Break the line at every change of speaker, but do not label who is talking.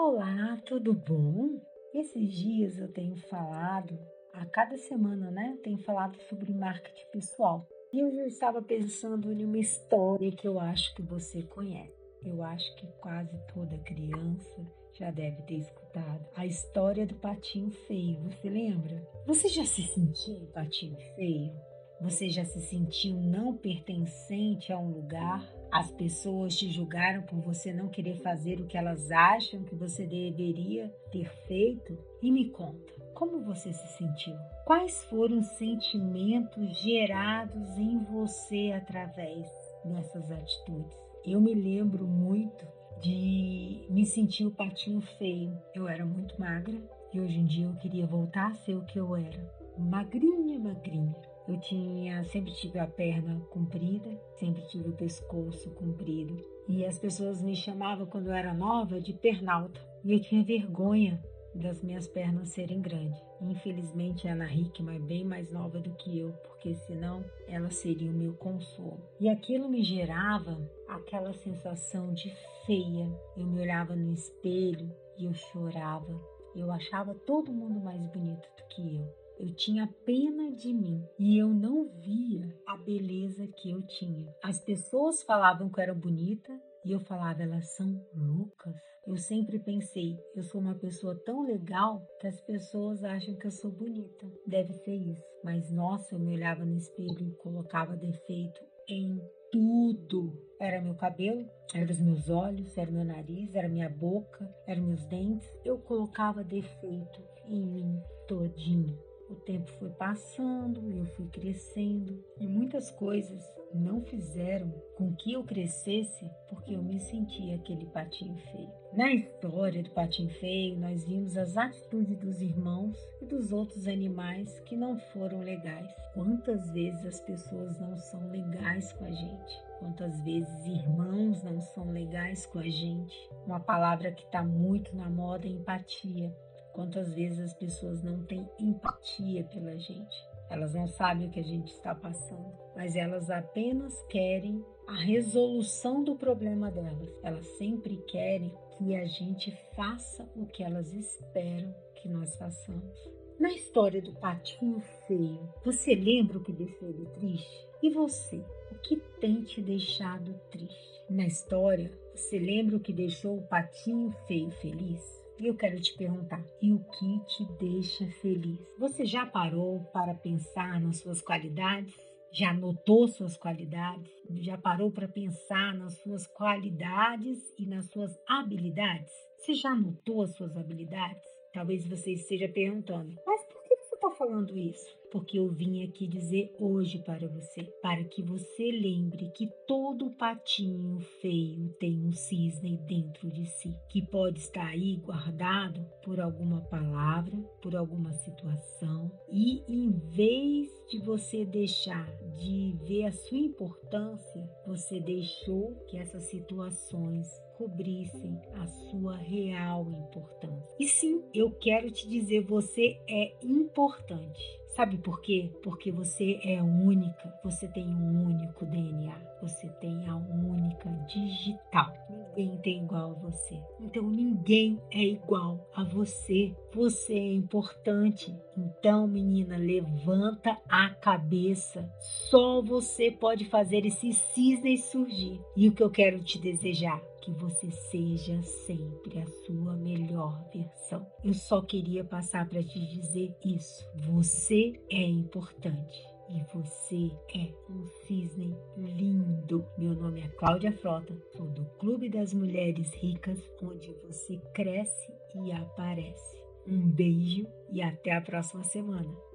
Olá, tudo bom? Esses dias eu tenho falado, a cada semana, né? Tenho falado sobre marketing pessoal. E eu já estava pensando em uma história que eu acho que você conhece. Eu acho que quase toda criança já deve ter escutado a história do patinho feio. Você lembra? Você já se sentiu patinho feio? Você já se sentiu não pertencente a um lugar? As pessoas te julgaram por você não querer fazer o que elas acham que você deveria ter feito? E me conta, como você se sentiu? Quais foram os sentimentos gerados em você através dessas atitudes? Eu me lembro muito de me sentir o patinho feio. Eu era muito magra e hoje em dia eu queria voltar a ser o que eu era. Magrinha, magrinha. Eu tinha, sempre tive a perna comprida, sempre tive o pescoço comprido. E as pessoas me chamavam quando eu era nova de pernalta. E eu tinha vergonha das minhas pernas serem grandes. Infelizmente, a Ana Hickman é bem mais nova do que eu, porque senão ela seria o meu consolo. E aquilo me gerava aquela sensação de feia. Eu me olhava no espelho e eu chorava. Eu achava todo mundo mais bonito do que eu. Eu tinha pena de mim e eu não via a beleza que eu tinha. As pessoas falavam que eu era bonita e eu falava, elas são loucas. Eu sempre pensei, eu sou uma pessoa tão legal que as pessoas acham que eu sou bonita. Deve ser isso. Mas nossa, eu me olhava no espelho e colocava defeito em tudo. Era meu cabelo, era os meus olhos, era meu nariz, era minha boca, eram meus dentes. Eu colocava defeito em mim todinho. O tempo foi passando, eu fui crescendo e muitas coisas não fizeram com que eu crescesse porque eu me sentia aquele patinho feio. Na história do patinho feio, nós vimos as atitudes dos irmãos e dos outros animais que não foram legais. Quantas vezes as pessoas não são legais com a gente? Quantas vezes irmãos não são legais com a gente? Uma palavra que está muito na moda é empatia. Quantas vezes as pessoas não têm empatia pela gente? Elas não sabem o que a gente está passando, mas elas apenas querem a resolução do problema delas. Elas sempre querem que a gente faça o que elas esperam que nós façamos. Na história do patinho feio, você lembra o que deixou ele triste? E você, o que tem te deixado triste? Na história, você lembra o que deixou o patinho feio feliz? E eu quero te perguntar: e o que te deixa feliz? Você já parou para pensar nas suas qualidades? Já notou suas qualidades? Já parou para pensar nas suas qualidades e nas suas habilidades? Você já notou as suas habilidades? Talvez você esteja perguntando: mas por que você está falando isso? Porque eu vim aqui dizer hoje para você, para que você lembre que todo patinho feio tem um cisne dentro de si, que pode estar aí guardado por alguma palavra, por alguma situação, e em vez de você deixar de ver a sua importância, você deixou que essas situações cobrissem a sua real importância. E sim, eu quero te dizer, você é importante. Sabe por quê? Porque você é única, você tem um único DNA, você tem a única digital. Ninguém tem igual a você. Então ninguém é igual a você. Você é importante. Então, menina, levanta a cabeça. Só você pode fazer esses cisnes surgir. E o que eu quero te desejar que você seja sempre a sua melhor versão. Eu só queria passar para te dizer isso. Você é importante. E você é um cisne lindo. Meu nome é Cláudia Frota, sou do Clube das Mulheres Ricas, onde você cresce e aparece. Um beijo e até a próxima semana.